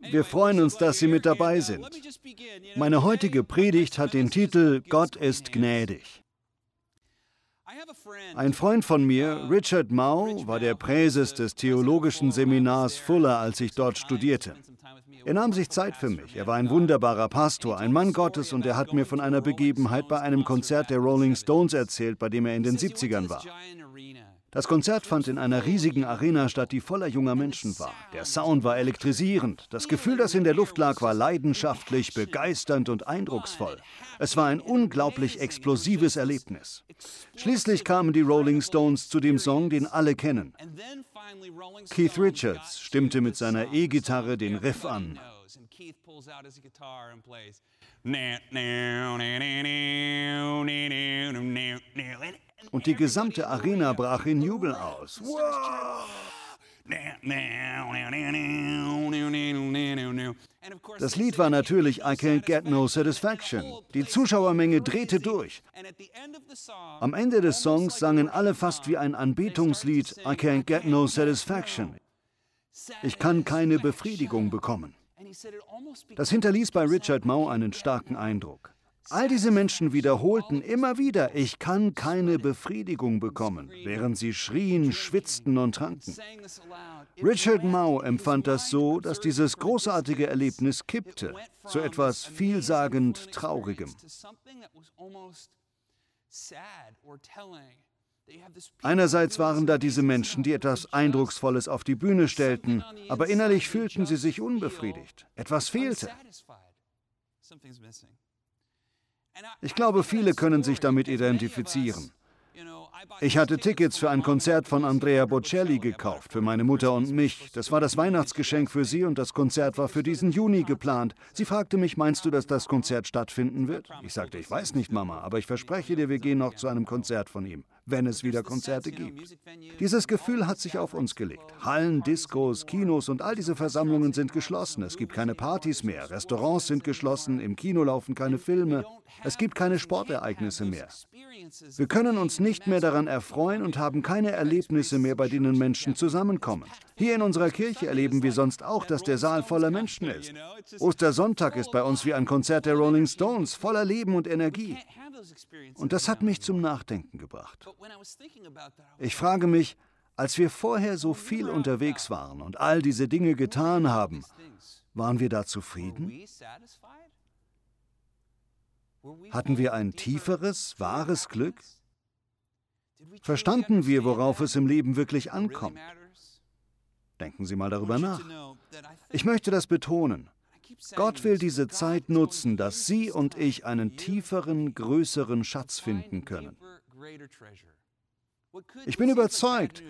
Wir freuen uns, dass Sie mit dabei sind. Meine heutige Predigt hat den Titel Gott ist gnädig. Ein Freund von mir, Richard Mao, war der Präses des theologischen Seminars Fuller, als ich dort studierte. Er nahm sich Zeit für mich. Er war ein wunderbarer Pastor, ein Mann Gottes und er hat mir von einer Begebenheit bei einem Konzert der Rolling Stones erzählt, bei dem er in den 70ern war. Das Konzert fand in einer riesigen Arena statt, die voller junger Menschen war. Der Sound war elektrisierend. Das Gefühl, das in der Luft lag, war leidenschaftlich, begeisternd und eindrucksvoll. Es war ein unglaublich explosives Erlebnis. Schließlich kamen die Rolling Stones zu dem Song, den alle kennen. Keith Richards stimmte mit seiner E-Gitarre den Riff an. Und die gesamte Arena brach in Jubel aus. Das Lied war natürlich I Can't Get No Satisfaction. Die Zuschauermenge drehte durch. Am Ende des Songs sangen alle fast wie ein Anbetungslied I Can't Get No Satisfaction. Ich kann keine Befriedigung bekommen. Das hinterließ bei Richard Mao einen starken Eindruck. All diese Menschen wiederholten immer wieder, ich kann keine Befriedigung bekommen, während sie schrien, schwitzten und tranken. Richard Mao empfand das so, dass dieses großartige Erlebnis kippte zu etwas vielsagend Traurigem. Einerseits waren da diese Menschen, die etwas Eindrucksvolles auf die Bühne stellten, aber innerlich fühlten sie sich unbefriedigt. Etwas fehlte. Ich glaube, viele können sich damit identifizieren. Ich hatte Tickets für ein Konzert von Andrea Bocelli gekauft, für meine Mutter und mich. Das war das Weihnachtsgeschenk für sie und das Konzert war für diesen Juni geplant. Sie fragte mich, meinst du, dass das Konzert stattfinden wird? Ich sagte, ich weiß nicht, Mama, aber ich verspreche dir, wir gehen noch zu einem Konzert von ihm wenn es wieder Konzerte gibt. Dieses Gefühl hat sich auf uns gelegt. Hallen, Diskos, Kinos und all diese Versammlungen sind geschlossen. Es gibt keine Partys mehr, Restaurants sind geschlossen, im Kino laufen keine Filme, es gibt keine Sportereignisse mehr. Wir können uns nicht mehr daran erfreuen und haben keine Erlebnisse mehr, bei denen Menschen zusammenkommen. Hier in unserer Kirche erleben wir sonst auch, dass der Saal voller Menschen ist. Ostersonntag ist bei uns wie ein Konzert der Rolling Stones, voller Leben und Energie. Und das hat mich zum Nachdenken gebracht. Ich frage mich, als wir vorher so viel unterwegs waren und all diese Dinge getan haben, waren wir da zufrieden? Hatten wir ein tieferes, wahres Glück? Verstanden wir, worauf es im Leben wirklich ankommt? Denken Sie mal darüber nach. Ich möchte das betonen. Gott will diese Zeit nutzen, dass Sie und ich einen tieferen, größeren Schatz finden können. Ich bin überzeugt,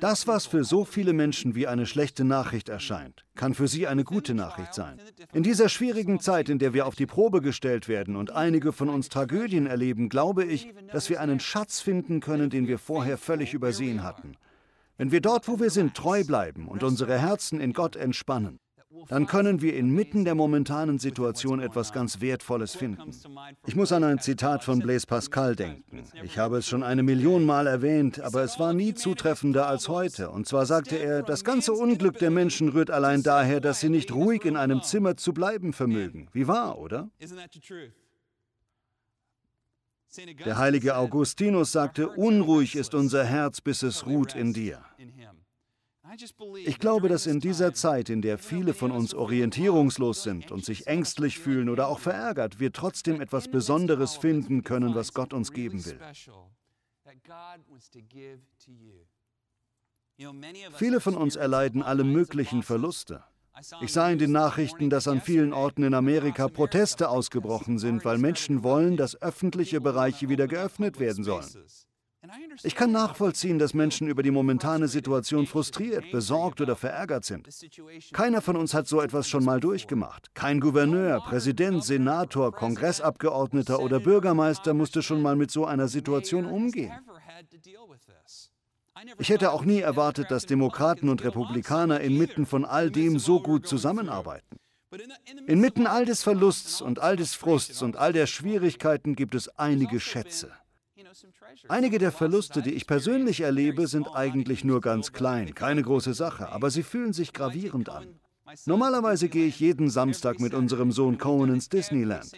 das, was für so viele Menschen wie eine schlechte Nachricht erscheint, kann für sie eine gute Nachricht sein. In dieser schwierigen Zeit, in der wir auf die Probe gestellt werden und einige von uns Tragödien erleben, glaube ich, dass wir einen Schatz finden können, den wir vorher völlig übersehen hatten. Wenn wir dort, wo wir sind, treu bleiben und unsere Herzen in Gott entspannen, dann können wir inmitten der momentanen Situation etwas ganz Wertvolles finden. Ich muss an ein Zitat von Blaise Pascal denken. Ich habe es schon eine Million Mal erwähnt, aber es war nie zutreffender als heute. Und zwar sagte er, das ganze Unglück der Menschen rührt allein daher, dass sie nicht ruhig in einem Zimmer zu bleiben vermögen. Wie wahr, oder? Der heilige Augustinus sagte, unruhig ist unser Herz, bis es ruht in dir. Ich glaube, dass in dieser Zeit, in der viele von uns orientierungslos sind und sich ängstlich fühlen oder auch verärgert, wir trotzdem etwas Besonderes finden können, was Gott uns geben will. Viele von uns erleiden alle möglichen Verluste. Ich sah in den Nachrichten, dass an vielen Orten in Amerika Proteste ausgebrochen sind, weil Menschen wollen, dass öffentliche Bereiche wieder geöffnet werden sollen. Ich kann nachvollziehen, dass Menschen über die momentane Situation frustriert, besorgt oder verärgert sind. Keiner von uns hat so etwas schon mal durchgemacht. Kein Gouverneur, Präsident, Senator, Kongressabgeordneter oder Bürgermeister musste schon mal mit so einer Situation umgehen. Ich hätte auch nie erwartet, dass Demokraten und Republikaner inmitten von all dem so gut zusammenarbeiten. Inmitten all des Verlusts und all des Frusts und all der Schwierigkeiten gibt es einige Schätze. Einige der Verluste, die ich persönlich erlebe, sind eigentlich nur ganz klein, keine große Sache, aber sie fühlen sich gravierend an. Normalerweise gehe ich jeden Samstag mit unserem Sohn Cohen ins Disneyland.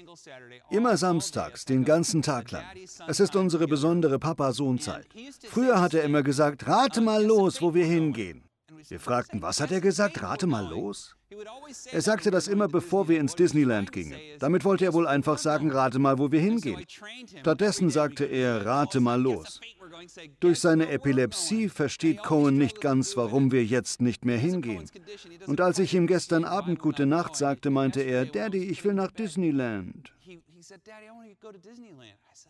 Immer samstags, den ganzen Tag lang. Es ist unsere besondere Papa-Sohn-Zeit. Früher hat er immer gesagt, rate mal los, wo wir hingehen. Wir fragten, was hat er gesagt? Rate mal los. Er sagte das immer, bevor wir ins Disneyland gingen. Damit wollte er wohl einfach sagen, rate mal, wo wir hingehen. Stattdessen sagte er, rate mal los. Durch seine Epilepsie versteht Cohen nicht ganz, warum wir jetzt nicht mehr hingehen. Und als ich ihm gestern Abend gute Nacht sagte, meinte er, Daddy, ich will nach Disneyland.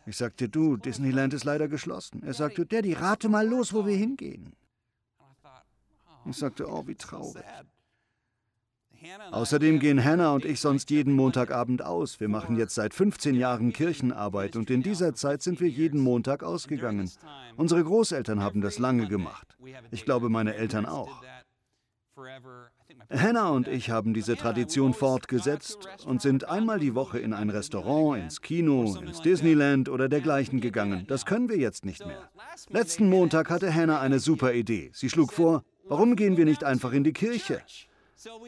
Ich sagte, du, Disneyland ist leider geschlossen. Er sagte, Daddy, rate mal los, wo wir hingehen. Ich sagte, oh, wie traurig. Außerdem gehen Hannah und ich sonst jeden Montagabend aus. Wir machen jetzt seit 15 Jahren Kirchenarbeit und in dieser Zeit sind wir jeden Montag ausgegangen. Unsere Großeltern haben das lange gemacht. Ich glaube, meine Eltern auch. Hannah und ich haben diese Tradition fortgesetzt und sind einmal die Woche in ein Restaurant, ins Kino, ins Disneyland oder dergleichen gegangen. Das können wir jetzt nicht mehr. Letzten Montag hatte Hannah eine super Idee. Sie schlug vor, warum gehen wir nicht einfach in die Kirche?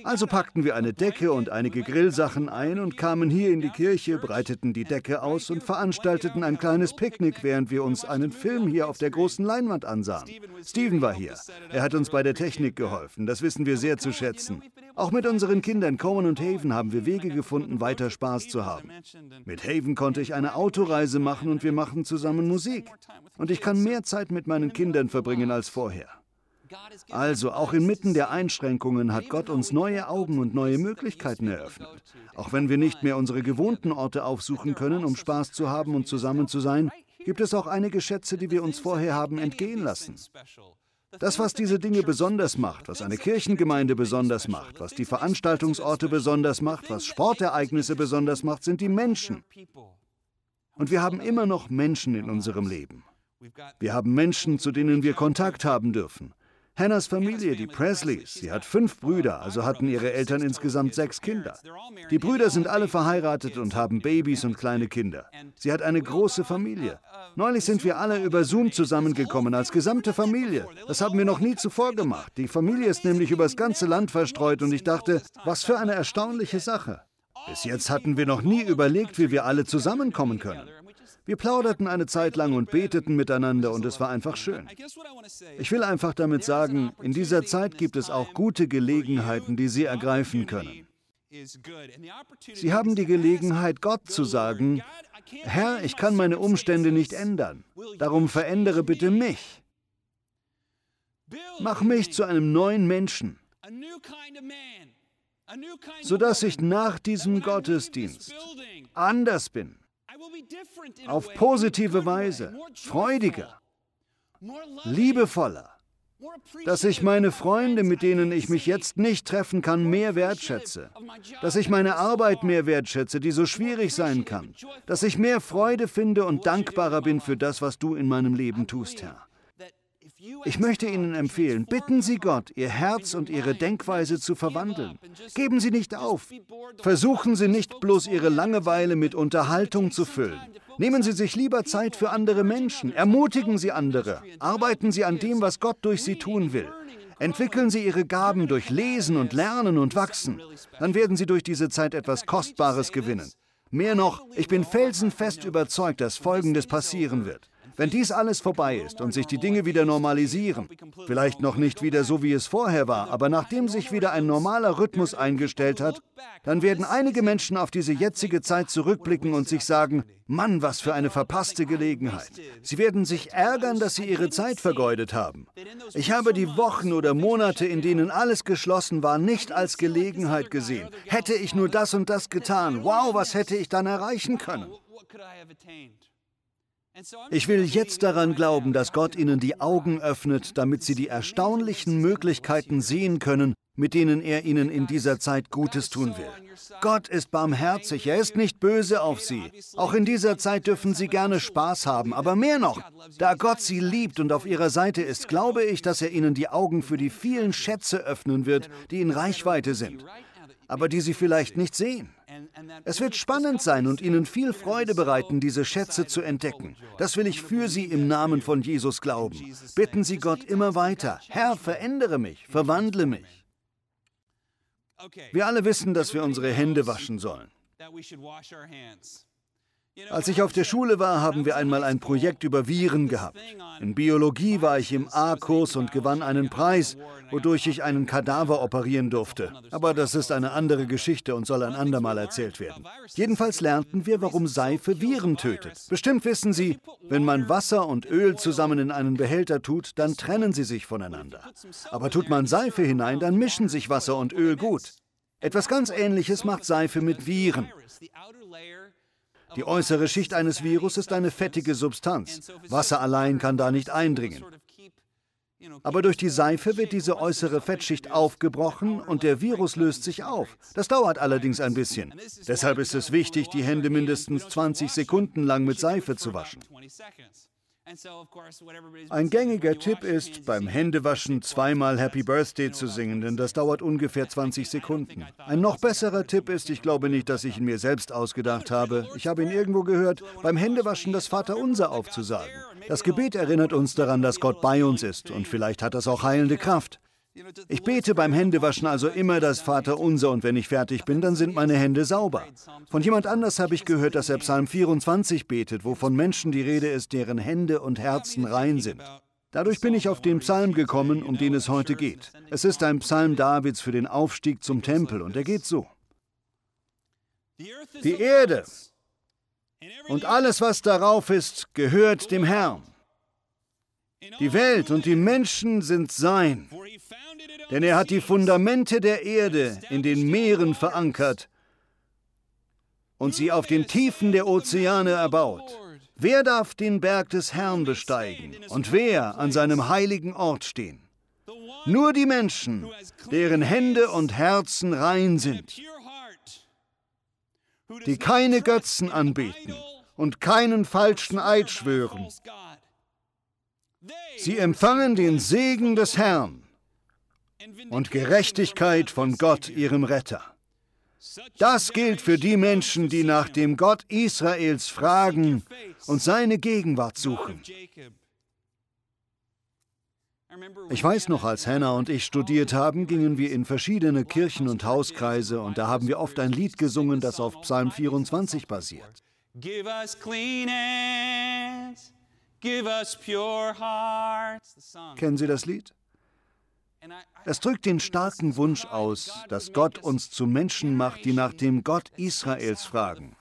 Also packten wir eine Decke und einige Grillsachen ein und kamen hier in die Kirche, breiteten die Decke aus und veranstalteten ein kleines Picknick, während wir uns einen Film hier auf der großen Leinwand ansahen. Steven war hier. Er hat uns bei der Technik geholfen. Das wissen wir sehr zu schätzen. Auch mit unseren Kindern Cohen und Haven haben wir Wege gefunden, weiter Spaß zu haben. Mit Haven konnte ich eine Autoreise machen und wir machen zusammen Musik. Und ich kann mehr Zeit mit meinen Kindern verbringen als vorher. Also auch inmitten der Einschränkungen hat Gott uns neue Augen und neue Möglichkeiten eröffnet. Auch wenn wir nicht mehr unsere gewohnten Orte aufsuchen können, um Spaß zu haben und zusammen zu sein, gibt es auch einige Schätze, die wir uns vorher haben entgehen lassen. Das, was diese Dinge besonders macht, was eine Kirchengemeinde besonders macht, was die Veranstaltungsorte besonders macht, was Sportereignisse besonders macht, sind die Menschen. Und wir haben immer noch Menschen in unserem Leben. Wir haben Menschen, zu denen wir Kontakt haben dürfen. Hannahs Familie, die Presleys, sie hat fünf Brüder, also hatten ihre Eltern insgesamt sechs Kinder. Die Brüder sind alle verheiratet und haben Babys und kleine Kinder. Sie hat eine große Familie. Neulich sind wir alle über Zoom zusammengekommen als gesamte Familie. Das haben wir noch nie zuvor gemacht. Die Familie ist nämlich übers ganze Land verstreut und ich dachte, was für eine erstaunliche Sache. Bis jetzt hatten wir noch nie überlegt, wie wir alle zusammenkommen können. Wir plauderten eine Zeit lang und beteten miteinander und es war einfach schön. Ich will einfach damit sagen, in dieser Zeit gibt es auch gute Gelegenheiten, die Sie ergreifen können. Sie haben die Gelegenheit, Gott zu sagen, Herr, ich kann meine Umstände nicht ändern, darum verändere bitte mich. Mach mich zu einem neuen Menschen, sodass ich nach diesem Gottesdienst anders bin auf positive Weise, freudiger, liebevoller, dass ich meine Freunde, mit denen ich mich jetzt nicht treffen kann, mehr wertschätze, dass ich meine Arbeit mehr wertschätze, die so schwierig sein kann, dass ich mehr Freude finde und dankbarer bin für das, was du in meinem Leben tust, Herr. Ich möchte Ihnen empfehlen, bitten Sie Gott, Ihr Herz und Ihre Denkweise zu verwandeln. Geben Sie nicht auf. Versuchen Sie nicht bloß Ihre Langeweile mit Unterhaltung zu füllen. Nehmen Sie sich lieber Zeit für andere Menschen. Ermutigen Sie andere. Arbeiten Sie an dem, was Gott durch Sie tun will. Entwickeln Sie Ihre Gaben durch Lesen und Lernen und Wachsen. Dann werden Sie durch diese Zeit etwas Kostbares gewinnen. Mehr noch, ich bin felsenfest überzeugt, dass Folgendes passieren wird. Wenn dies alles vorbei ist und sich die Dinge wieder normalisieren, vielleicht noch nicht wieder so, wie es vorher war, aber nachdem sich wieder ein normaler Rhythmus eingestellt hat, dann werden einige Menschen auf diese jetzige Zeit zurückblicken und sich sagen, Mann, was für eine verpasste Gelegenheit. Sie werden sich ärgern, dass sie ihre Zeit vergeudet haben. Ich habe die Wochen oder Monate, in denen alles geschlossen war, nicht als Gelegenheit gesehen. Hätte ich nur das und das getan, wow, was hätte ich dann erreichen können? Ich will jetzt daran glauben, dass Gott ihnen die Augen öffnet, damit sie die erstaunlichen Möglichkeiten sehen können, mit denen er ihnen in dieser Zeit Gutes tun will. Gott ist barmherzig, er ist nicht böse auf sie. Auch in dieser Zeit dürfen sie gerne Spaß haben, aber mehr noch, da Gott sie liebt und auf ihrer Seite ist, glaube ich, dass er ihnen die Augen für die vielen Schätze öffnen wird, die in Reichweite sind, aber die sie vielleicht nicht sehen. Es wird spannend sein und Ihnen viel Freude bereiten, diese Schätze zu entdecken. Das will ich für Sie im Namen von Jesus glauben. Bitten Sie Gott immer weiter, Herr, verändere mich, verwandle mich. Wir alle wissen, dass wir unsere Hände waschen sollen. Als ich auf der Schule war, haben wir einmal ein Projekt über Viren gehabt. In Biologie war ich im A-Kurs und gewann einen Preis, wodurch ich einen Kadaver operieren durfte. Aber das ist eine andere Geschichte und soll ein andermal erzählt werden. Jedenfalls lernten wir, warum Seife Viren tötet. Bestimmt wissen Sie, wenn man Wasser und Öl zusammen in einen Behälter tut, dann trennen sie sich voneinander. Aber tut man Seife hinein, dann mischen sich Wasser und Öl gut. Etwas ganz Ähnliches macht Seife mit Viren. Die äußere Schicht eines Virus ist eine fettige Substanz. Wasser allein kann da nicht eindringen. Aber durch die Seife wird diese äußere Fettschicht aufgebrochen und der Virus löst sich auf. Das dauert allerdings ein bisschen. Deshalb ist es wichtig, die Hände mindestens 20 Sekunden lang mit Seife zu waschen. Ein gängiger Tipp ist, beim Händewaschen zweimal Happy Birthday zu singen, denn das dauert ungefähr 20 Sekunden. Ein noch besserer Tipp ist, ich glaube nicht, dass ich ihn mir selbst ausgedacht habe. Ich habe ihn irgendwo gehört, beim Händewaschen das Vaterunser aufzusagen. Das Gebet erinnert uns daran, dass Gott bei uns ist und vielleicht hat das auch heilende Kraft. Ich bete beim Händewaschen also immer das Vaterunser und wenn ich fertig bin, dann sind meine Hände sauber. Von jemand anders habe ich gehört, dass er Psalm 24 betet, wo von Menschen die Rede ist, deren Hände und Herzen rein sind. Dadurch bin ich auf den Psalm gekommen, um den es heute geht. Es ist ein Psalm Davids für den Aufstieg zum Tempel und er geht so. Die Erde und alles, was darauf ist, gehört dem Herrn. Die Welt und die Menschen sind sein, denn er hat die Fundamente der Erde in den Meeren verankert und sie auf den Tiefen der Ozeane erbaut. Wer darf den Berg des Herrn besteigen und wer an seinem heiligen Ort stehen? Nur die Menschen, deren Hände und Herzen rein sind, die keine Götzen anbeten und keinen falschen Eid schwören, Sie empfangen den Segen des Herrn und Gerechtigkeit von Gott, ihrem Retter. Das gilt für die Menschen, die nach dem Gott Israels fragen und seine Gegenwart suchen. Ich weiß noch, als Hannah und ich studiert haben, gingen wir in verschiedene Kirchen und Hauskreise und da haben wir oft ein Lied gesungen, das auf Psalm 24 basiert. Give us clean hands. Kennen Sie das Lied? Es drückt den starken Wunsch aus, dass Gott uns zu Menschen macht, die nach dem Gott Israels fragen.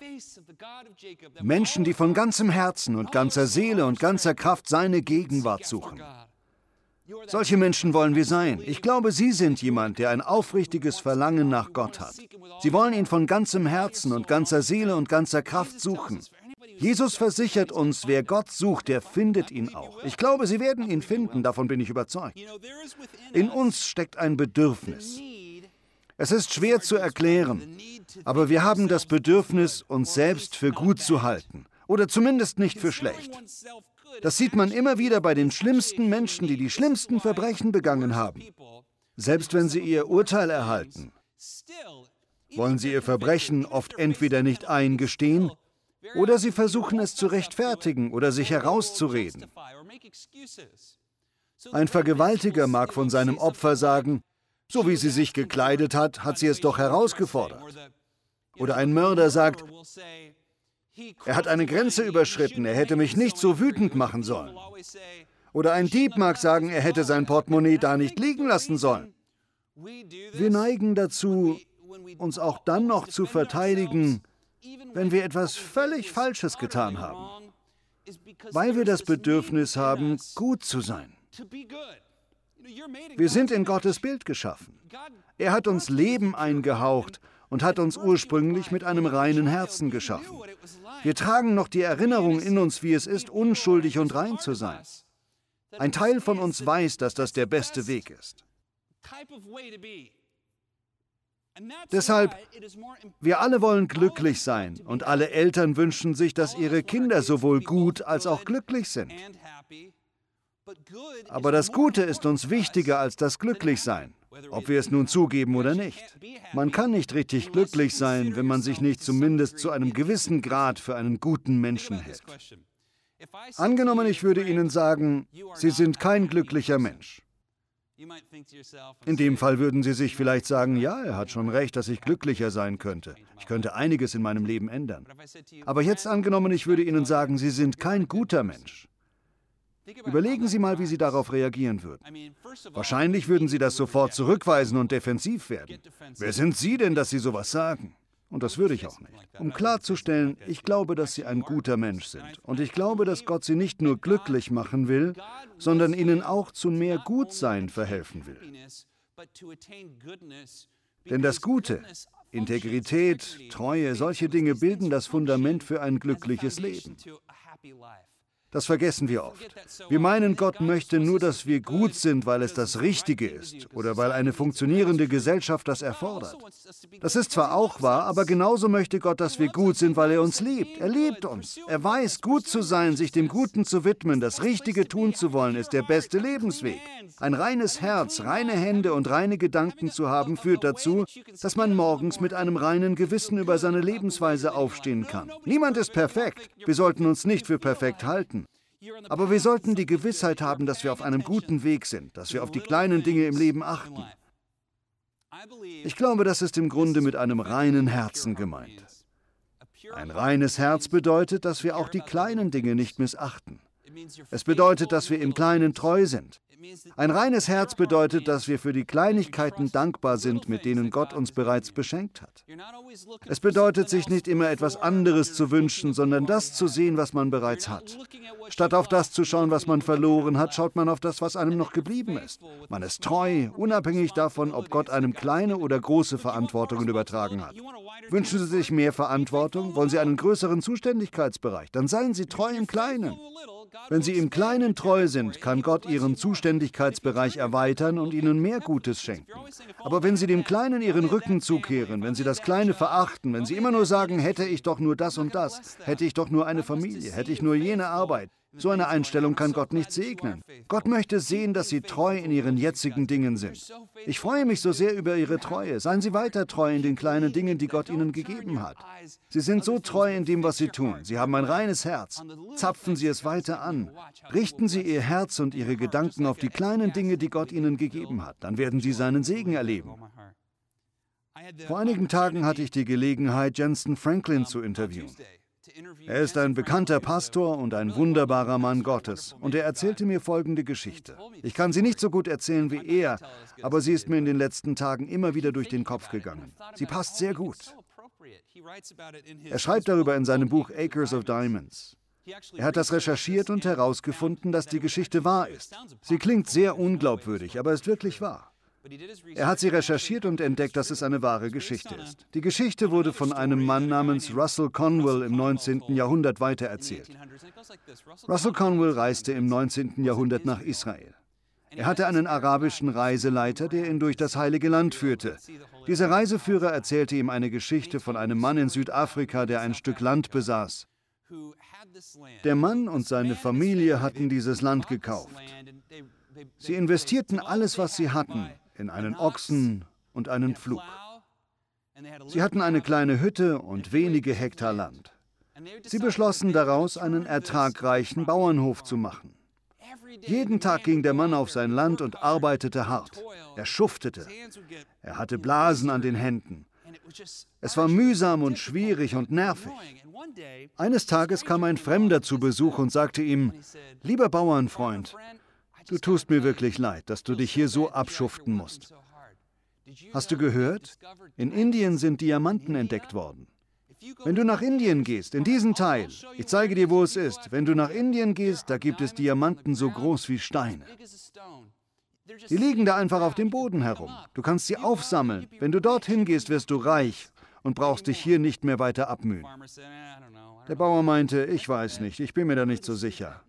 Menschen, die von ganzem Herzen und ganzer Seele und ganzer Kraft seine Gegenwart suchen. Solche Menschen wollen wir sein. Ich glaube, Sie sind jemand, der ein aufrichtiges Verlangen nach Gott hat. Sie wollen ihn von ganzem Herzen und ganzer Seele und ganzer Kraft suchen. Jesus versichert uns, wer Gott sucht, der findet ihn auch. Ich glaube, Sie werden ihn finden, davon bin ich überzeugt. In uns steckt ein Bedürfnis. Es ist schwer zu erklären, aber wir haben das Bedürfnis, uns selbst für gut zu halten oder zumindest nicht für schlecht. Das sieht man immer wieder bei den schlimmsten Menschen, die die schlimmsten Verbrechen begangen haben. Selbst wenn sie ihr Urteil erhalten, wollen sie ihr Verbrechen oft entweder nicht eingestehen oder sie versuchen es zu rechtfertigen oder sich herauszureden. Ein Vergewaltiger mag von seinem Opfer sagen, so wie sie sich gekleidet hat, hat sie es doch herausgefordert. Oder ein Mörder sagt, er hat eine Grenze überschritten, er hätte mich nicht so wütend machen sollen. Oder ein Dieb mag sagen, er hätte sein Portemonnaie da nicht liegen lassen sollen. Wir neigen dazu, uns auch dann noch zu verteidigen, wenn wir etwas völlig Falsches getan haben, weil wir das Bedürfnis haben, gut zu sein. Wir sind in Gottes Bild geschaffen. Er hat uns Leben eingehaucht und hat uns ursprünglich mit einem reinen Herzen geschaffen. Wir tragen noch die Erinnerung in uns, wie es ist, unschuldig und rein zu sein. Ein Teil von uns weiß, dass das der beste Weg ist. Deshalb, wir alle wollen glücklich sein und alle Eltern wünschen sich, dass ihre Kinder sowohl gut als auch glücklich sind. Aber das Gute ist uns wichtiger als das Glücklichsein, ob wir es nun zugeben oder nicht. Man kann nicht richtig glücklich sein, wenn man sich nicht zumindest zu einem gewissen Grad für einen guten Menschen hält. Angenommen, ich würde Ihnen sagen, Sie sind kein glücklicher Mensch. In dem Fall würden Sie sich vielleicht sagen, ja, er hat schon recht, dass ich glücklicher sein könnte. Ich könnte einiges in meinem Leben ändern. Aber jetzt angenommen, ich würde Ihnen sagen, Sie sind kein guter Mensch. Überlegen Sie mal, wie Sie darauf reagieren würden. Wahrscheinlich würden Sie das sofort zurückweisen und defensiv werden. Wer sind Sie denn, dass Sie sowas sagen? Und das würde ich auch nicht. Um klarzustellen, ich glaube, dass Sie ein guter Mensch sind. Und ich glaube, dass Gott Sie nicht nur glücklich machen will, sondern Ihnen auch zu mehr Gutsein verhelfen will. Denn das Gute, Integrität, Treue, solche Dinge bilden das Fundament für ein glückliches Leben. Das vergessen wir oft. Wir meinen, Gott möchte nur, dass wir gut sind, weil es das Richtige ist oder weil eine funktionierende Gesellschaft das erfordert. Das ist zwar auch wahr, aber genauso möchte Gott, dass wir gut sind, weil er uns liebt. Er liebt uns. Er weiß, gut zu sein, sich dem Guten zu widmen, das Richtige tun zu wollen, ist der beste Lebensweg. Ein reines Herz, reine Hände und reine Gedanken zu haben, führt dazu, dass man morgens mit einem reinen Gewissen über seine Lebensweise aufstehen kann. Niemand ist perfekt. Wir sollten uns nicht für perfekt halten. Aber wir sollten die Gewissheit haben, dass wir auf einem guten Weg sind, dass wir auf die kleinen Dinge im Leben achten. Ich glaube, das ist im Grunde mit einem reinen Herzen gemeint. Ein reines Herz bedeutet, dass wir auch die kleinen Dinge nicht missachten. Es bedeutet, dass wir im Kleinen treu sind. Ein reines Herz bedeutet, dass wir für die Kleinigkeiten dankbar sind, mit denen Gott uns bereits beschenkt hat. Es bedeutet, sich nicht immer etwas anderes zu wünschen, sondern das zu sehen, was man bereits hat. Statt auf das zu schauen, was man verloren hat, schaut man auf das, was einem noch geblieben ist. Man ist treu, unabhängig davon, ob Gott einem kleine oder große Verantwortungen übertragen hat. Wünschen Sie sich mehr Verantwortung? Wollen Sie einen größeren Zuständigkeitsbereich? Dann seien Sie treu im Kleinen. Wenn Sie im Kleinen treu sind, kann Gott Ihren Zuständigkeitsbereich erweitern und Ihnen mehr Gutes schenken. Aber wenn Sie dem Kleinen Ihren Rücken zukehren, wenn Sie das Kleine verachten, wenn Sie immer nur sagen, hätte ich doch nur das und das, hätte ich doch nur eine Familie, hätte ich nur jene Arbeit, so eine Einstellung kann Gott nicht segnen. Gott möchte sehen, dass Sie treu in Ihren jetzigen Dingen sind. Ich freue mich so sehr über Ihre Treue. Seien Sie weiter treu in den kleinen Dingen, die Gott Ihnen gegeben hat. Sie sind so treu in dem, was Sie tun. Sie haben ein reines Herz. Zapfen Sie es weiter an. Richten Sie Ihr Herz und Ihre Gedanken auf die kleinen Dinge, die Gott Ihnen gegeben hat. Dann werden Sie seinen Segen erleben. Vor einigen Tagen hatte ich die Gelegenheit, Jensen Franklin zu interviewen. Er ist ein bekannter Pastor und ein wunderbarer Mann Gottes. Und er erzählte mir folgende Geschichte. Ich kann sie nicht so gut erzählen wie er, aber sie ist mir in den letzten Tagen immer wieder durch den Kopf gegangen. Sie passt sehr gut. Er schreibt darüber in seinem Buch Acres of Diamonds. Er hat das recherchiert und herausgefunden, dass die Geschichte wahr ist. Sie klingt sehr unglaubwürdig, aber ist wirklich wahr. Er hat sie recherchiert und entdeckt, dass es eine wahre Geschichte ist. Die Geschichte wurde von einem Mann namens Russell Conwell im 19. Jahrhundert weitererzählt. Russell Conwell reiste im 19. Jahrhundert nach Israel. Er hatte einen arabischen Reiseleiter, der ihn durch das heilige Land führte. Dieser Reiseführer erzählte ihm eine Geschichte von einem Mann in Südafrika, der ein Stück Land besaß. Der Mann und seine Familie hatten dieses Land gekauft. Sie investierten alles, was sie hatten, in einen Ochsen und einen Pflug. Sie hatten eine kleine Hütte und wenige Hektar Land. Sie beschlossen daraus, einen ertragreichen Bauernhof zu machen. Jeden Tag ging der Mann auf sein Land und arbeitete hart. Er schuftete. Er hatte Blasen an den Händen. Es war mühsam und schwierig und nervig. Eines Tages kam ein Fremder zu Besuch und sagte ihm, lieber Bauernfreund, Du tust mir wirklich leid, dass du dich hier so abschuften musst. Hast du gehört? In Indien sind Diamanten entdeckt worden. Wenn du nach Indien gehst, in diesen Teil, ich zeige dir, wo es ist, wenn du nach Indien gehst, da gibt es Diamanten so groß wie Steine. Die liegen da einfach auf dem Boden herum. Du kannst sie aufsammeln. Wenn du dorthin gehst, wirst du reich und brauchst dich hier nicht mehr weiter abmühen. Der Bauer meinte, ich weiß nicht, ich bin mir da nicht so sicher.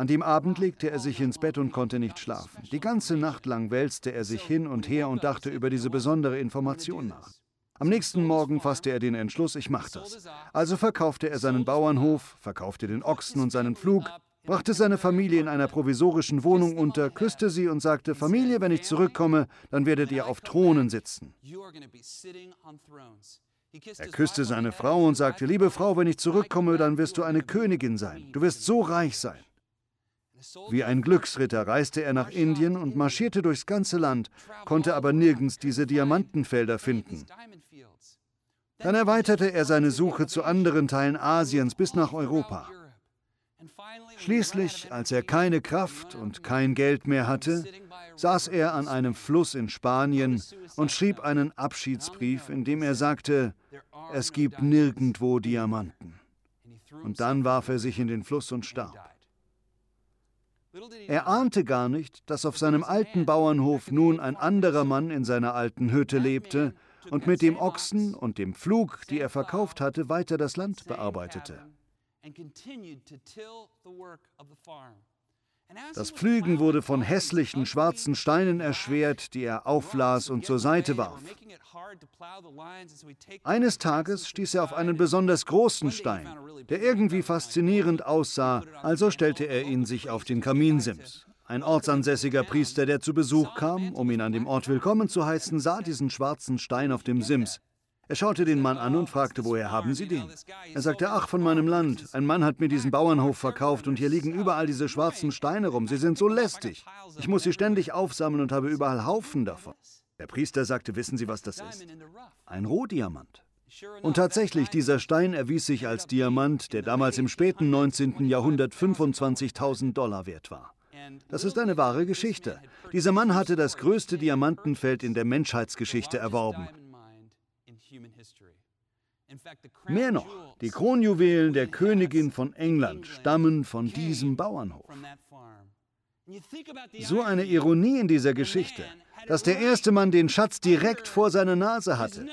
An dem Abend legte er sich ins Bett und konnte nicht schlafen. Die ganze Nacht lang wälzte er sich hin und her und dachte über diese besondere Information nach. Am nächsten Morgen fasste er den Entschluss, ich mach das. Also verkaufte er seinen Bauernhof, verkaufte den Ochsen und seinen Pflug, brachte seine Familie in einer provisorischen Wohnung unter, küsste sie und sagte, Familie, wenn ich zurückkomme, dann werdet ihr auf Thronen sitzen. Er küsste seine Frau und sagte, liebe Frau, wenn ich zurückkomme, dann wirst du eine Königin sein. Du wirst so reich sein. Wie ein Glücksritter reiste er nach Indien und marschierte durchs ganze Land, konnte aber nirgends diese Diamantenfelder finden. Dann erweiterte er seine Suche zu anderen Teilen Asiens bis nach Europa. Schließlich, als er keine Kraft und kein Geld mehr hatte, saß er an einem Fluss in Spanien und schrieb einen Abschiedsbrief, in dem er sagte, es gibt nirgendwo Diamanten. Und dann warf er sich in den Fluss und starb. Er ahnte gar nicht, dass auf seinem alten Bauernhof nun ein anderer Mann in seiner alten Hütte lebte und mit dem Ochsen und dem Pflug, die er verkauft hatte, weiter das Land bearbeitete. Das Pflügen wurde von hässlichen schwarzen Steinen erschwert, die er auflas und zur Seite warf. Eines Tages stieß er auf einen besonders großen Stein, der irgendwie faszinierend aussah, also stellte er ihn sich auf den Kaminsims. Ein ortsansässiger Priester, der zu Besuch kam, um ihn an dem Ort willkommen zu heißen, sah diesen schwarzen Stein auf dem Sims. Er schaute den Mann an und fragte, woher haben Sie den? Er sagte, ach, von meinem Land. Ein Mann hat mir diesen Bauernhof verkauft und hier liegen überall diese schwarzen Steine rum. Sie sind so lästig. Ich muss sie ständig aufsammeln und habe überall Haufen davon. Der Priester sagte, wissen Sie, was das ist? Ein Rohdiamant. Und tatsächlich, dieser Stein erwies sich als Diamant, der damals im späten 19. Jahrhundert 25.000 Dollar wert war. Das ist eine wahre Geschichte. Dieser Mann hatte das größte Diamantenfeld in der Menschheitsgeschichte erworben. Mehr noch, die Kronjuwelen der Königin von England stammen von diesem Bauernhof. So eine Ironie in dieser Geschichte, dass der erste Mann den Schatz direkt vor seiner Nase hatte.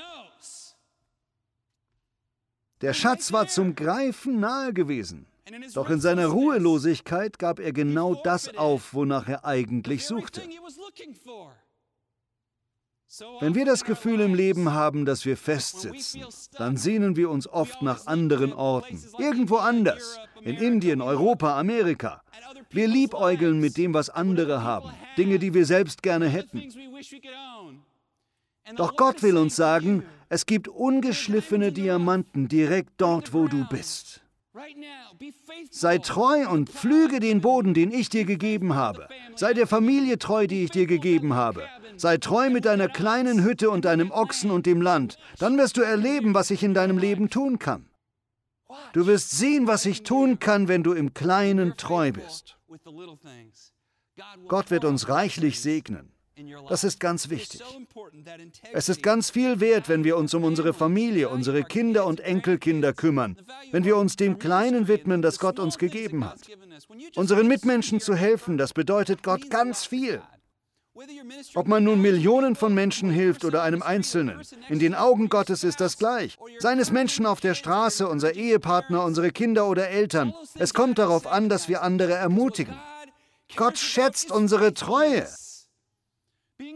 Der Schatz war zum Greifen nahe gewesen. Doch in seiner Ruhelosigkeit gab er genau das auf, wonach er eigentlich suchte. Wenn wir das Gefühl im Leben haben, dass wir festsitzen, dann sehnen wir uns oft nach anderen Orten, irgendwo anders, in Indien, Europa, Amerika. Wir liebäugeln mit dem, was andere haben, Dinge, die wir selbst gerne hätten. Doch Gott will uns sagen, es gibt ungeschliffene Diamanten direkt dort, wo du bist. Sei treu und pflüge den Boden, den ich dir gegeben habe. Sei der Familie treu, die ich dir gegeben habe. Sei treu mit deiner kleinen Hütte und deinem Ochsen und dem Land. Dann wirst du erleben, was ich in deinem Leben tun kann. Du wirst sehen, was ich tun kann, wenn du im Kleinen treu bist. Gott wird uns reichlich segnen. Das ist ganz wichtig. Es ist ganz viel wert, wenn wir uns um unsere Familie, unsere Kinder und Enkelkinder kümmern, wenn wir uns dem Kleinen widmen, das Gott uns gegeben hat. Unseren Mitmenschen zu helfen, das bedeutet Gott ganz viel. Ob man nun Millionen von Menschen hilft oder einem Einzelnen, in den Augen Gottes ist das gleich. Seien es Menschen auf der Straße, unser Ehepartner, unsere Kinder oder Eltern. Es kommt darauf an, dass wir andere ermutigen. Gott schätzt unsere Treue.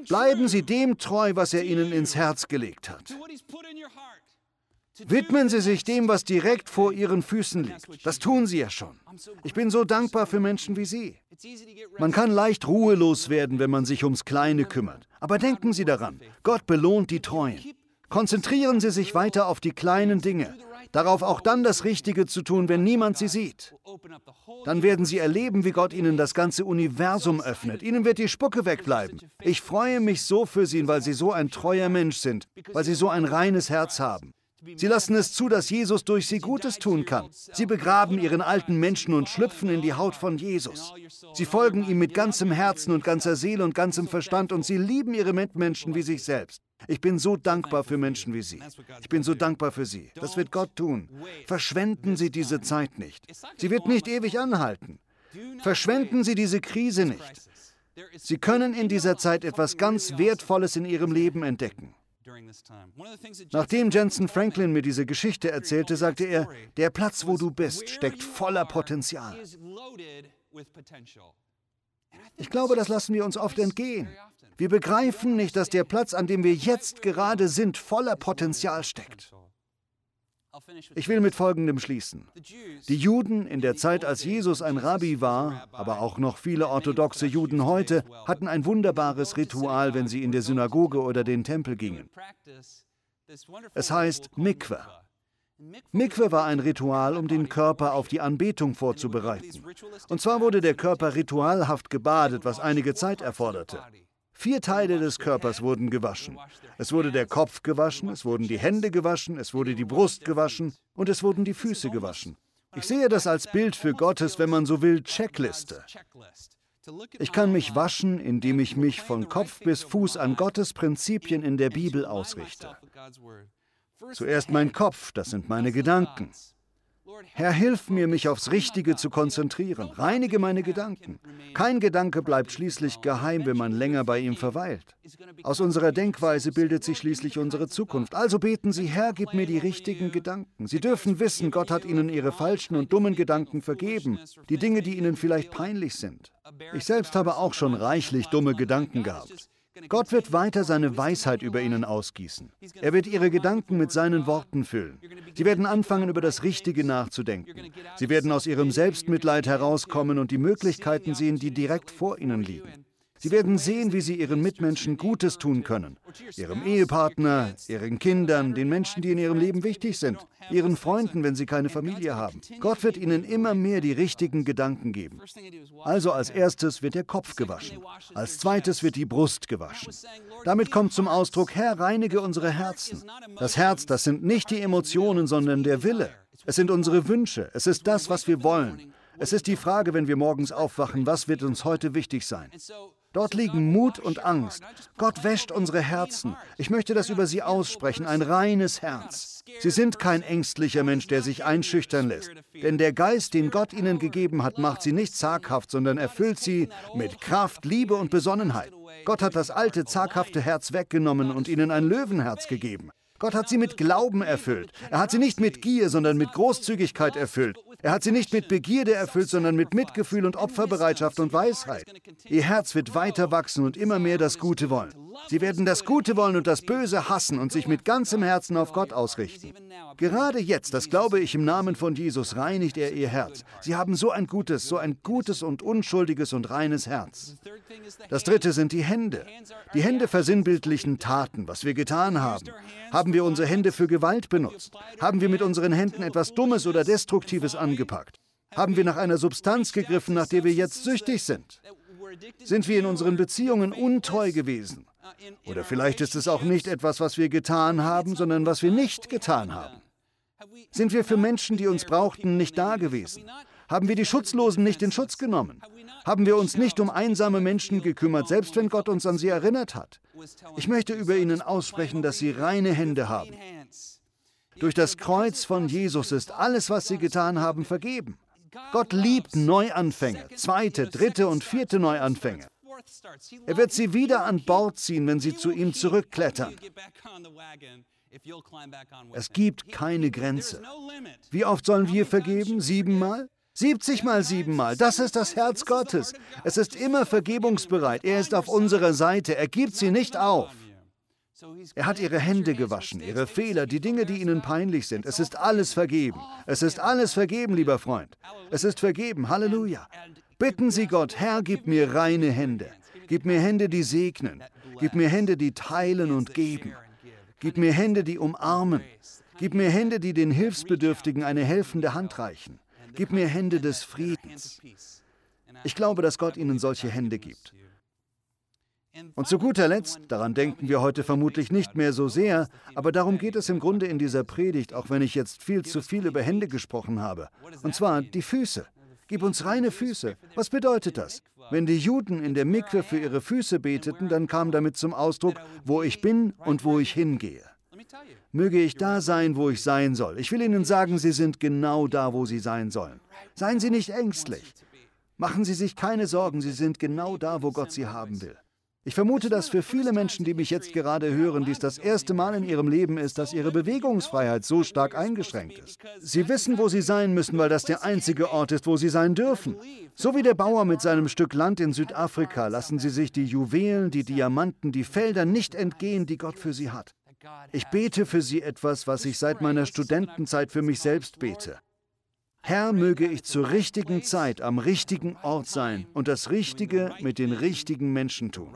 Bleiben Sie dem treu, was er Ihnen ins Herz gelegt hat. Widmen Sie sich dem, was direkt vor Ihren Füßen liegt. Das tun Sie ja schon. Ich bin so dankbar für Menschen wie Sie. Man kann leicht ruhelos werden, wenn man sich ums Kleine kümmert. Aber denken Sie daran, Gott belohnt die Treuen. Konzentrieren Sie sich weiter auf die kleinen Dinge, darauf auch dann das Richtige zu tun, wenn niemand Sie sieht. Dann werden Sie erleben, wie Gott Ihnen das ganze Universum öffnet. Ihnen wird die Spucke wegbleiben. Ich freue mich so für Sie, weil Sie so ein treuer Mensch sind, weil Sie so ein reines Herz haben. Sie lassen es zu, dass Jesus durch sie Gutes tun kann. Sie begraben ihren alten Menschen und schlüpfen in die Haut von Jesus. Sie folgen ihm mit ganzem Herzen und ganzer Seele und ganzem Verstand und sie lieben ihre Mitmenschen wie sich selbst. Ich bin so dankbar für Menschen wie Sie. Ich bin so dankbar für Sie. Das wird Gott tun. Verschwenden Sie diese Zeit nicht. Sie wird nicht ewig anhalten. Verschwenden Sie diese Krise nicht. Sie können in dieser Zeit etwas ganz Wertvolles in Ihrem Leben entdecken. Nachdem Jensen Franklin mir diese Geschichte erzählte, sagte er, der Platz, wo du bist, steckt voller Potenzial. Ich glaube, das lassen wir uns oft entgehen. Wir begreifen nicht, dass der Platz, an dem wir jetzt gerade sind, voller Potenzial steckt. Ich will mit Folgendem schließen. Die Juden in der Zeit, als Jesus ein Rabbi war, aber auch noch viele orthodoxe Juden heute, hatten ein wunderbares Ritual, wenn sie in der Synagoge oder den Tempel gingen. Es heißt Mikwe. Mikwe war ein Ritual, um den Körper auf die Anbetung vorzubereiten. Und zwar wurde der Körper ritualhaft gebadet, was einige Zeit erforderte. Vier Teile des Körpers wurden gewaschen. Es wurde der Kopf gewaschen, es wurden die Hände gewaschen, es wurde die Brust gewaschen und es wurden die Füße gewaschen. Ich sehe das als Bild für Gottes, wenn man so will, Checkliste. Ich kann mich waschen, indem ich mich von Kopf bis Fuß an Gottes Prinzipien in der Bibel ausrichte. Zuerst mein Kopf, das sind meine Gedanken. Herr, hilf mir, mich aufs Richtige zu konzentrieren. Reinige meine Gedanken. Kein Gedanke bleibt schließlich geheim, wenn man länger bei ihm verweilt. Aus unserer Denkweise bildet sich schließlich unsere Zukunft. Also beten Sie, Herr, gib mir die richtigen Gedanken. Sie dürfen wissen, Gott hat Ihnen Ihre falschen und dummen Gedanken vergeben, die Dinge, die Ihnen vielleicht peinlich sind. Ich selbst habe auch schon reichlich dumme Gedanken gehabt. Gott wird weiter seine Weisheit über ihnen ausgießen. Er wird ihre Gedanken mit seinen Worten füllen. Sie werden anfangen, über das Richtige nachzudenken. Sie werden aus ihrem Selbstmitleid herauskommen und die Möglichkeiten sehen, die direkt vor ihnen liegen. Sie werden sehen, wie sie ihren Mitmenschen Gutes tun können. Ihrem Ehepartner, ihren Kindern, den Menschen, die in ihrem Leben wichtig sind, ihren Freunden, wenn sie keine Familie haben. Gott wird ihnen immer mehr die richtigen Gedanken geben. Also als erstes wird der Kopf gewaschen. Als zweites wird die Brust gewaschen. Damit kommt zum Ausdruck, Herr, reinige unsere Herzen. Das Herz, das sind nicht die Emotionen, sondern der Wille. Es sind unsere Wünsche. Es ist das, was wir wollen. Es ist die Frage, wenn wir morgens aufwachen, was wird uns heute wichtig sein? Dort liegen Mut und Angst. Gott wäscht unsere Herzen. Ich möchte das über sie aussprechen, ein reines Herz. Sie sind kein ängstlicher Mensch, der sich einschüchtern lässt. Denn der Geist, den Gott ihnen gegeben hat, macht sie nicht zaghaft, sondern erfüllt sie mit Kraft, Liebe und Besonnenheit. Gott hat das alte, zaghafte Herz weggenommen und ihnen ein Löwenherz gegeben. Gott hat sie mit Glauben erfüllt. Er hat sie nicht mit Gier, sondern mit Großzügigkeit erfüllt. Er hat sie nicht mit Begierde erfüllt, sondern mit Mitgefühl und Opferbereitschaft und Weisheit. Ihr Herz wird weiter wachsen und immer mehr das Gute wollen. Sie werden das Gute wollen und das Böse hassen und sich mit ganzem Herzen auf Gott ausrichten. Gerade jetzt, das glaube ich im Namen von Jesus, reinigt er ihr Herz. Sie haben so ein gutes, so ein gutes und unschuldiges und reines Herz. Das dritte sind die Hände. Die Hände versinnbildlichen Taten, was wir getan haben. Haben wir unsere Hände für Gewalt benutzt? Haben wir mit unseren Händen etwas Dummes oder Destruktives angepackt? Haben wir nach einer Substanz gegriffen, nach der wir jetzt süchtig sind? Sind wir in unseren Beziehungen untreu gewesen? Oder vielleicht ist es auch nicht etwas, was wir getan haben, sondern was wir nicht getan haben. Sind wir für Menschen, die uns brauchten, nicht da gewesen? Haben wir die Schutzlosen nicht in Schutz genommen? Haben wir uns nicht um einsame Menschen gekümmert, selbst wenn Gott uns an sie erinnert hat? Ich möchte über ihnen aussprechen, dass sie reine Hände haben. Durch das Kreuz von Jesus ist alles, was sie getan haben, vergeben. Gott liebt Neuanfänge, zweite, dritte und vierte Neuanfänge. Er wird sie wieder an Bord ziehen, wenn sie zu ihm zurückklettern. Es gibt keine Grenze. Wie oft sollen wir vergeben? Siebenmal? 70 mal siebenmal. Das ist das Herz Gottes. Es ist immer vergebungsbereit. Er ist auf unserer Seite. Er gibt sie nicht auf. Er hat ihre Hände gewaschen, ihre Fehler, die Dinge, die ihnen peinlich sind. Es ist alles vergeben. Es ist alles vergeben, lieber Freund. Es ist vergeben. Halleluja. Bitten Sie Gott, Herr, gib mir reine Hände. Gib mir Hände, die segnen. Gib mir Hände, die teilen und geben. Gib mir Hände, die umarmen. Gib mir Hände, die den Hilfsbedürftigen eine helfende Hand reichen. Gib mir Hände des Friedens. Ich glaube, dass Gott ihnen solche Hände gibt. Und zu guter Letzt, daran denken wir heute vermutlich nicht mehr so sehr, aber darum geht es im Grunde in dieser Predigt, auch wenn ich jetzt viel zu viel über Hände gesprochen habe. Und zwar die Füße. Gib uns reine Füße. Was bedeutet das? Wenn die Juden in der Mikwe für ihre Füße beteten, dann kam damit zum Ausdruck, wo ich bin und wo ich hingehe. Möge ich da sein, wo ich sein soll. Ich will Ihnen sagen, Sie sind genau da, wo Sie sein sollen. Seien Sie nicht ängstlich. Machen Sie sich keine Sorgen, Sie sind genau da, wo Gott Sie haben will. Ich vermute, dass für viele Menschen, die mich jetzt gerade hören, dies das erste Mal in ihrem Leben ist, dass ihre Bewegungsfreiheit so stark eingeschränkt ist. Sie wissen, wo sie sein müssen, weil das der einzige Ort ist, wo sie sein dürfen. So wie der Bauer mit seinem Stück Land in Südafrika lassen sie sich die Juwelen, die Diamanten, die Felder nicht entgehen, die Gott für sie hat. Ich bete für sie etwas, was ich seit meiner Studentenzeit für mich selbst bete. Herr, möge ich zur richtigen Zeit am richtigen Ort sein und das Richtige mit den richtigen Menschen tun.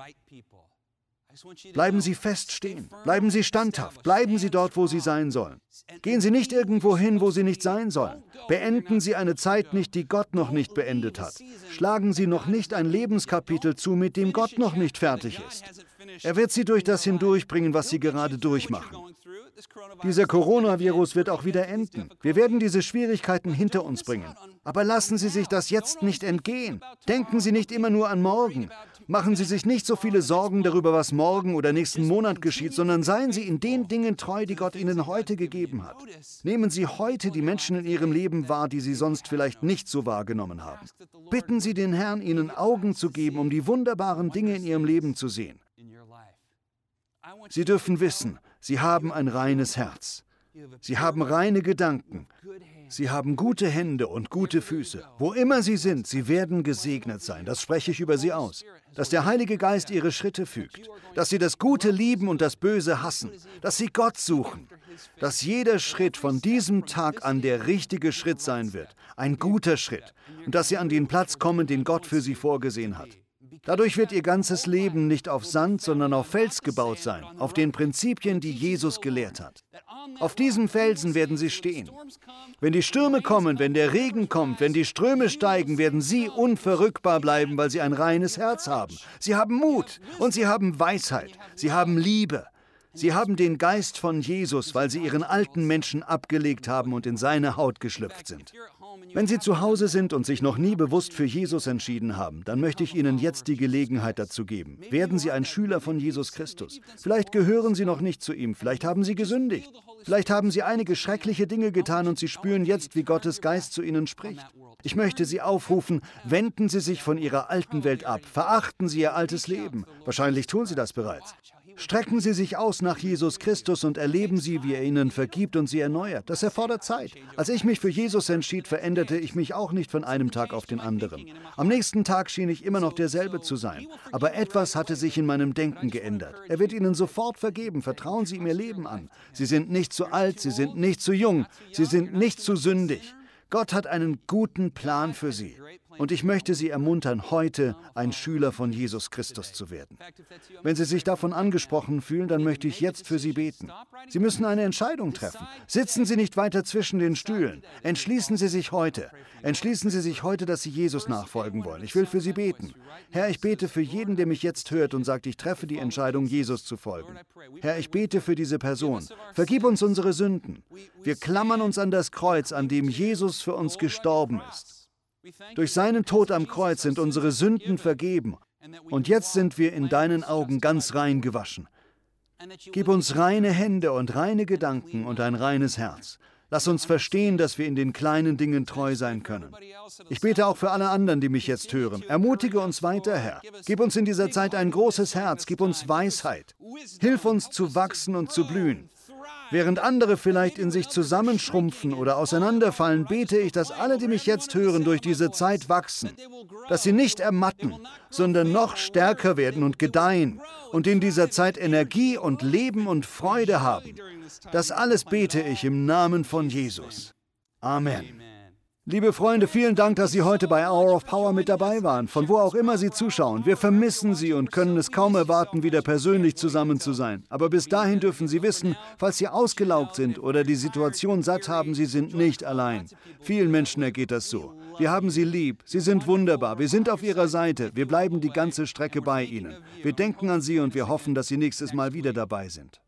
Bleiben Sie fest stehen. Bleiben Sie standhaft. Bleiben Sie dort, wo Sie sein sollen. Gehen Sie nicht irgendwo hin, wo Sie nicht sein sollen. Beenden Sie eine Zeit nicht, die Gott noch nicht beendet hat. Schlagen Sie noch nicht ein Lebenskapitel zu, mit dem Gott noch nicht fertig ist. Er wird Sie durch das hindurchbringen, was Sie gerade durchmachen. Dieser Coronavirus wird auch wieder enden. Wir werden diese Schwierigkeiten hinter uns bringen. Aber lassen Sie sich das jetzt nicht entgehen. Denken Sie nicht immer nur an morgen. Machen Sie sich nicht so viele Sorgen darüber, was morgen oder nächsten Monat geschieht, sondern seien Sie in den Dingen treu, die Gott Ihnen heute gegeben hat. Nehmen Sie heute die Menschen in Ihrem Leben wahr, die Sie sonst vielleicht nicht so wahrgenommen haben. Bitten Sie den Herrn, Ihnen Augen zu geben, um die wunderbaren Dinge in Ihrem Leben zu sehen. Sie dürfen wissen, Sie haben ein reines Herz. Sie haben reine Gedanken. Sie haben gute Hände und gute Füße. Wo immer Sie sind, Sie werden gesegnet sein. Das spreche ich über Sie aus. Dass der Heilige Geist Ihre Schritte fügt. Dass Sie das Gute lieben und das Böse hassen. Dass Sie Gott suchen. Dass jeder Schritt von diesem Tag an der richtige Schritt sein wird. Ein guter Schritt. Und dass Sie an den Platz kommen, den Gott für Sie vorgesehen hat. Dadurch wird ihr ganzes Leben nicht auf Sand, sondern auf Fels gebaut sein, auf den Prinzipien, die Jesus gelehrt hat. Auf diesem Felsen werden sie stehen. Wenn die Stürme kommen, wenn der Regen kommt, wenn die Ströme steigen, werden sie unverrückbar bleiben, weil sie ein reines Herz haben. Sie haben Mut und sie haben Weisheit. Sie haben Liebe. Sie haben den Geist von Jesus, weil sie ihren alten Menschen abgelegt haben und in seine Haut geschlüpft sind. Wenn Sie zu Hause sind und sich noch nie bewusst für Jesus entschieden haben, dann möchte ich Ihnen jetzt die Gelegenheit dazu geben. Werden Sie ein Schüler von Jesus Christus. Vielleicht gehören Sie noch nicht zu ihm, vielleicht haben Sie gesündigt. Vielleicht haben Sie einige schreckliche Dinge getan und Sie spüren jetzt, wie Gottes Geist zu Ihnen spricht. Ich möchte Sie aufrufen, wenden Sie sich von Ihrer alten Welt ab, verachten Sie Ihr altes Leben. Wahrscheinlich tun Sie das bereits. Strecken Sie sich aus nach Jesus Christus und erleben Sie, wie er Ihnen vergibt und Sie erneuert. Das erfordert Zeit. Als ich mich für Jesus entschied, veränderte ich mich auch nicht von einem Tag auf den anderen. Am nächsten Tag schien ich immer noch derselbe zu sein. Aber etwas hatte sich in meinem Denken geändert. Er wird Ihnen sofort vergeben. Vertrauen Sie ihm Ihr Leben an. Sie sind nicht zu alt, Sie sind nicht zu jung, Sie sind nicht zu sündig. Gott hat einen guten Plan für Sie. Und ich möchte Sie ermuntern, heute ein Schüler von Jesus Christus zu werden. Wenn Sie sich davon angesprochen fühlen, dann möchte ich jetzt für Sie beten. Sie müssen eine Entscheidung treffen. Sitzen Sie nicht weiter zwischen den Stühlen. Entschließen Sie sich heute. Entschließen Sie sich heute, dass Sie Jesus nachfolgen wollen. Ich will für Sie beten. Herr, ich bete für jeden, der mich jetzt hört und sagt, ich treffe die Entscheidung, Jesus zu folgen. Herr, ich bete für diese Person. Vergib uns unsere Sünden. Wir klammern uns an das Kreuz, an dem Jesus für uns gestorben ist. Durch seinen Tod am Kreuz sind unsere Sünden vergeben und jetzt sind wir in deinen Augen ganz rein gewaschen. Gib uns reine Hände und reine Gedanken und ein reines Herz. Lass uns verstehen, dass wir in den kleinen Dingen treu sein können. Ich bete auch für alle anderen, die mich jetzt hören. Ermutige uns weiter, Herr. Gib uns in dieser Zeit ein großes Herz, gib uns Weisheit. Hilf uns zu wachsen und zu blühen. Während andere vielleicht in sich zusammenschrumpfen oder auseinanderfallen, bete ich, dass alle, die mich jetzt hören, durch diese Zeit wachsen, dass sie nicht ermatten, sondern noch stärker werden und gedeihen und in dieser Zeit Energie und Leben und Freude haben. Das alles bete ich im Namen von Jesus. Amen. Liebe Freunde, vielen Dank, dass Sie heute bei Hour of Power mit dabei waren, von wo auch immer Sie zuschauen. Wir vermissen Sie und können es kaum erwarten, wieder persönlich zusammen zu sein. Aber bis dahin dürfen Sie wissen, falls Sie ausgelaugt sind oder die Situation satt haben, Sie sind nicht allein. Vielen Menschen ergeht das so. Wir haben Sie lieb, Sie sind wunderbar, wir sind auf Ihrer Seite, wir bleiben die ganze Strecke bei Ihnen. Wir denken an Sie und wir hoffen, dass Sie nächstes Mal wieder dabei sind.